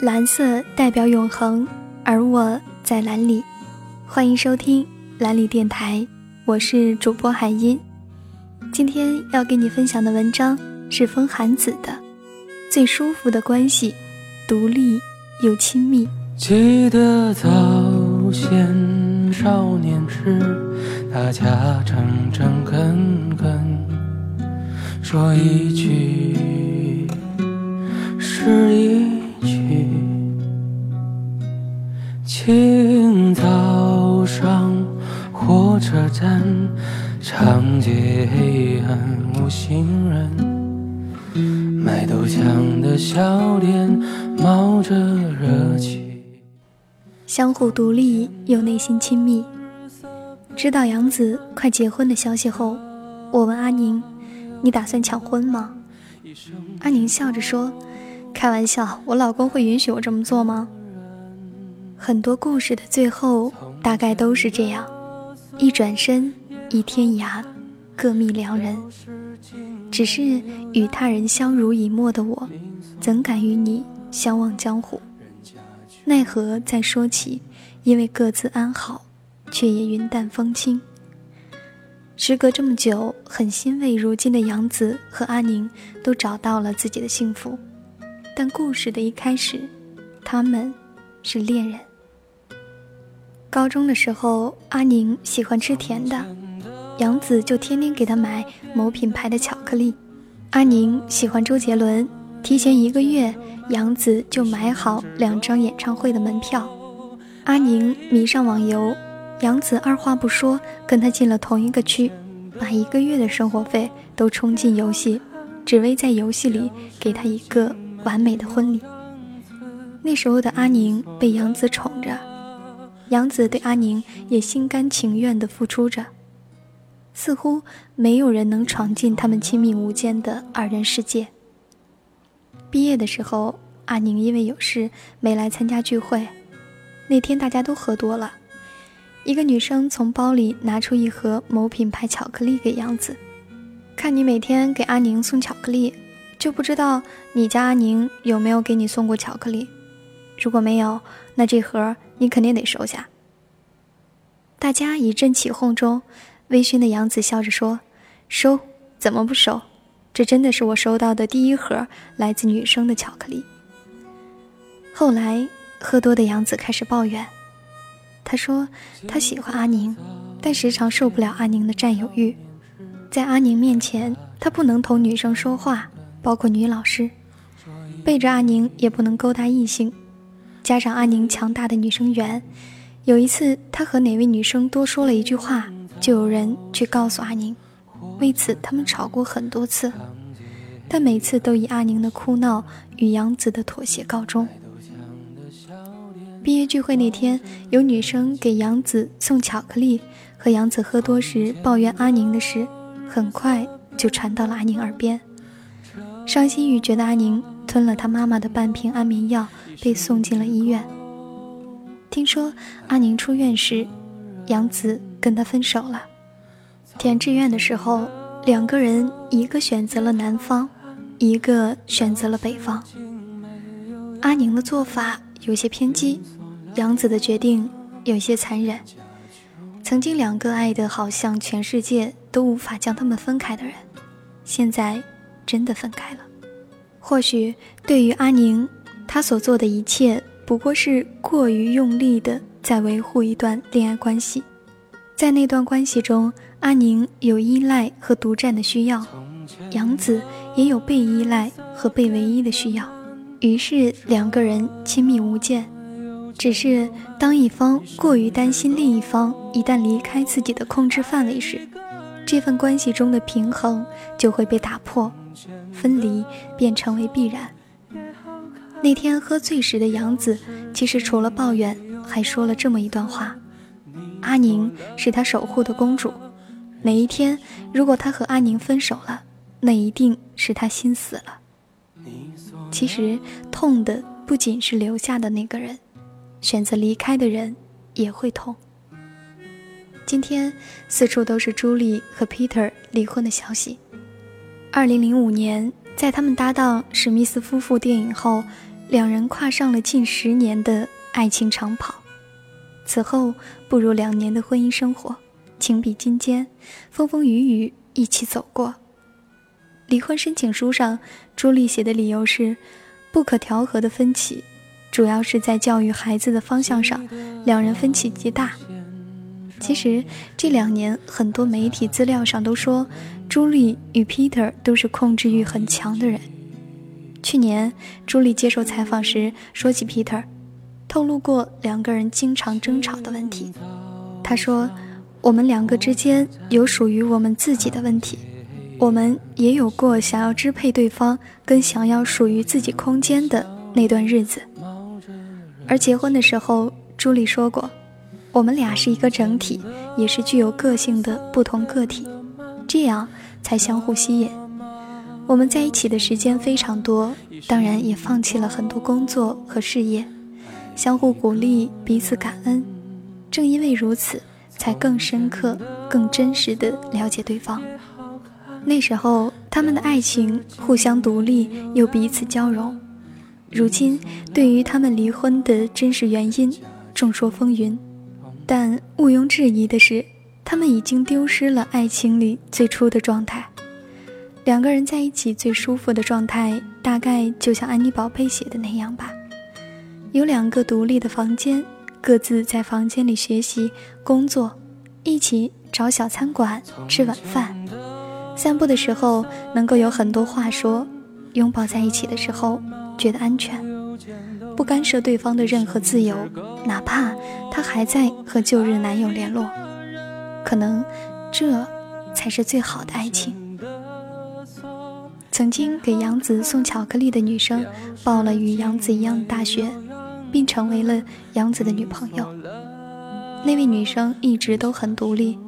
蓝色代表永恒，而我在蓝里。欢迎收听蓝里电台，我是主播海音。今天要给你分享的文章是风寒子的《最舒服的关系，独立又亲密》。记得早先少年时，大家诚诚恳恳，说一句是一句。清早上火车站，长街黑暗无行人，卖豆浆的小店冒着热气。相互独立又内心亲密。知道杨子快结婚的消息后，我问阿宁：“你打算抢婚吗？”阿宁笑着说：“开玩笑，我老公会允许我这么做吗？”很多故事的最后大概都是这样：一转身，一天涯，各觅良人。只是与他人相濡以沫的我，怎敢与你相忘江湖？奈何再说起，因为各自安好，却也云淡风轻。时隔这么久，很欣慰，如今的杨子和阿宁都找到了自己的幸福。但故事的一开始，他们。是恋人。高中的时候，阿宁喜欢吃甜的，杨子就天天给他买某品牌的巧克力。阿宁喜欢周杰伦，提前一个月，杨子就买好两张演唱会的门票。阿宁迷上网游，杨子二话不说跟他进了同一个区，把一个月的生活费都充进游戏，只为在游戏里给他一个完美的婚礼。那时候的阿宁被杨子宠着，杨子对阿宁也心甘情愿地付出着，似乎没有人能闯进他们亲密无间的二人世界。毕业的时候，阿宁因为有事没来参加聚会。那天大家都喝多了，一个女生从包里拿出一盒某品牌巧克力给杨子，看你每天给阿宁送巧克力，就不知道你家阿宁有没有给你送过巧克力。如果没有，那这盒你肯定得收下。大家一阵起哄中，微醺的杨子笑着说：“收？怎么不收？这真的是我收到的第一盒来自女生的巧克力。”后来喝多的杨子开始抱怨，他说他喜欢阿宁，但时常受不了阿宁的占有欲，在阿宁面前，他不能同女生说话，包括女老师，背着阿宁也不能勾搭异性。加上阿宁强大的女生缘，有一次他和哪位女生多说了一句话，就有人去告诉阿宁。为此他们吵过很多次，但每次都以阿宁的哭闹与杨子的妥协告终。毕业聚会那天，有女生给杨子送巧克力，和杨子喝多时抱怨阿宁的事，很快就传到了阿宁耳边。伤心欲绝的阿宁吞了他妈妈的半瓶安眠药。被送进了医院。听说阿宁出院时，杨子跟他分手了。填志愿的时候，两个人一个选择了南方，一个选择了北方。阿宁的做法有些偏激，杨子的决定有些残忍。曾经两个爱得好像全世界都无法将他们分开的人，现在真的分开了。或许对于阿宁。他所做的一切不过是过于用力的在维护一段恋爱关系，在那段关系中，阿宁有依赖和独占的需要，杨子也有被依赖和被唯一的需要，于是两个人亲密无间。只是当一方过于担心另一方一旦离开自己的控制范围时，这份关系中的平衡就会被打破，分离便成为必然。那天喝醉时的杨子，其实除了抱怨，还说了这么一段话：阿宁是他守护的公主。哪一天如果他和阿宁分手了，那一定是他心死了。其实痛的不仅是留下的那个人，选择离开的人也会痛。今天四处都是朱莉和 Peter 离婚的消息。二零零五年，在他们搭档史密斯夫妇电影后。两人跨上了近十年的爱情长跑。此后步入两年的婚姻生活，情比金坚，风风雨雨一起走过。离婚申请书上，朱莉写的理由是不可调和的分歧，主要是在教育孩子的方向上，两人分歧极大。其实这两年很多媒体资料上都说，朱莉与 Peter 都是控制欲很强的人。去年朱莉接受采访时说起 Peter。透露过两个人经常争吵的问题。他说：“我们两个之间有属于我们自己的问题，我们也有过想要支配对方跟想要属于自己空间的那段日子。而结婚的时候，朱莉说过，我们俩是一个整体，也是具有个性的不同个体，这样才相互吸引。我们在一起的时间非常多，当然也放弃了很多工作和事业。”相互鼓励，彼此感恩。正因为如此，才更深刻、更真实的了解对方。那时候，他们的爱情互相独立又彼此交融。如今，对于他们离婚的真实原因，众说纷纭。但毋庸置疑的是，他们已经丢失了爱情里最初的状态。两个人在一起最舒服的状态，大概就像安妮宝贝写的那样吧。有两个独立的房间，各自在房间里学习、工作，一起找小餐馆吃晚饭。散步的时候能够有很多话说，拥抱在一起的时候觉得安全，不干涉对方的任何自由，哪怕他还在和旧日男友联络。可能，这才是最好的爱情。曾经给杨子送巧克力的女生，报了与杨子一样的大学。并成为了杨子的女朋友。那位女生一直都很独立，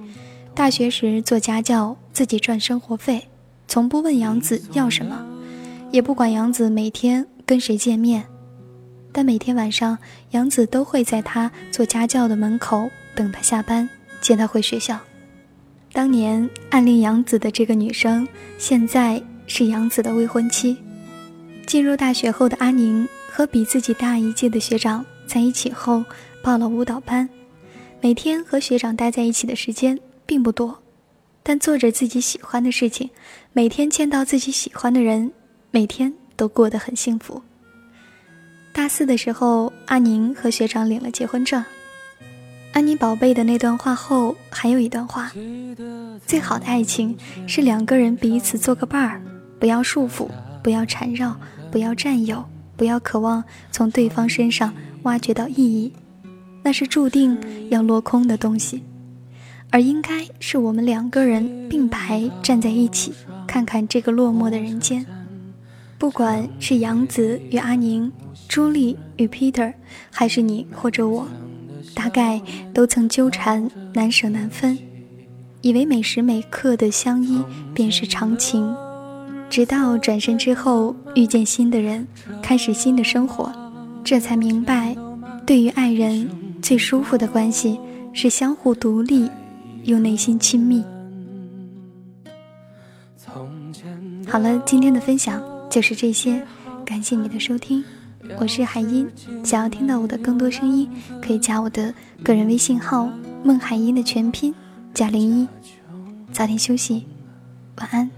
大学时做家教，自己赚生活费，从不问杨子要什么，也不管杨子每天跟谁见面。但每天晚上，杨子都会在她做家教的门口等她下班，接她回学校。当年暗恋杨子的这个女生，现在是杨子的未婚妻。进入大学后的阿宁。和比自己大一届的学长在一起后，报了舞蹈班，每天和学长待在一起的时间并不多，但做着自己喜欢的事情，每天见到自己喜欢的人，每天都过得很幸福。大四的时候，阿宁和学长领了结婚证。安妮宝贝的那段话后，还有一段话：最好的爱情是两个人彼此做个伴儿，不要束缚，不要缠绕，不要占有。不要渴望从对方身上挖掘到意义，那是注定要落空的东西，而应该是我们两个人并排站在一起，看看这个落寞的人间。不管是杨子与阿宁，朱莉与 Peter，还是你或者我，大概都曾纠缠难舍难分，以为每时每刻的相依便是长情。直到转身之后遇见新的人，开始新的生活，这才明白，对于爱人最舒服的关系是相互独立，又内心亲密。好了，今天的分享就是这些，感谢你的收听，我是海音。想要听到我的更多声音，可以加我的个人微信号“孟海音”的全拼加零一。早点休息，晚安。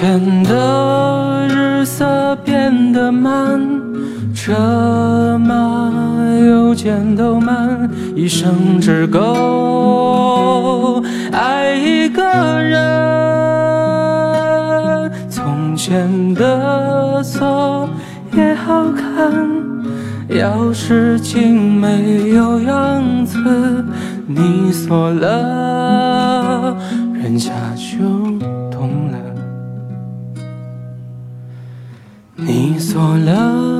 前的日色变得慢，车马邮件都慢，一生只够。爱一个人。从前的锁也好看。钥匙精没有样子，你锁了，人家就懂了。过了。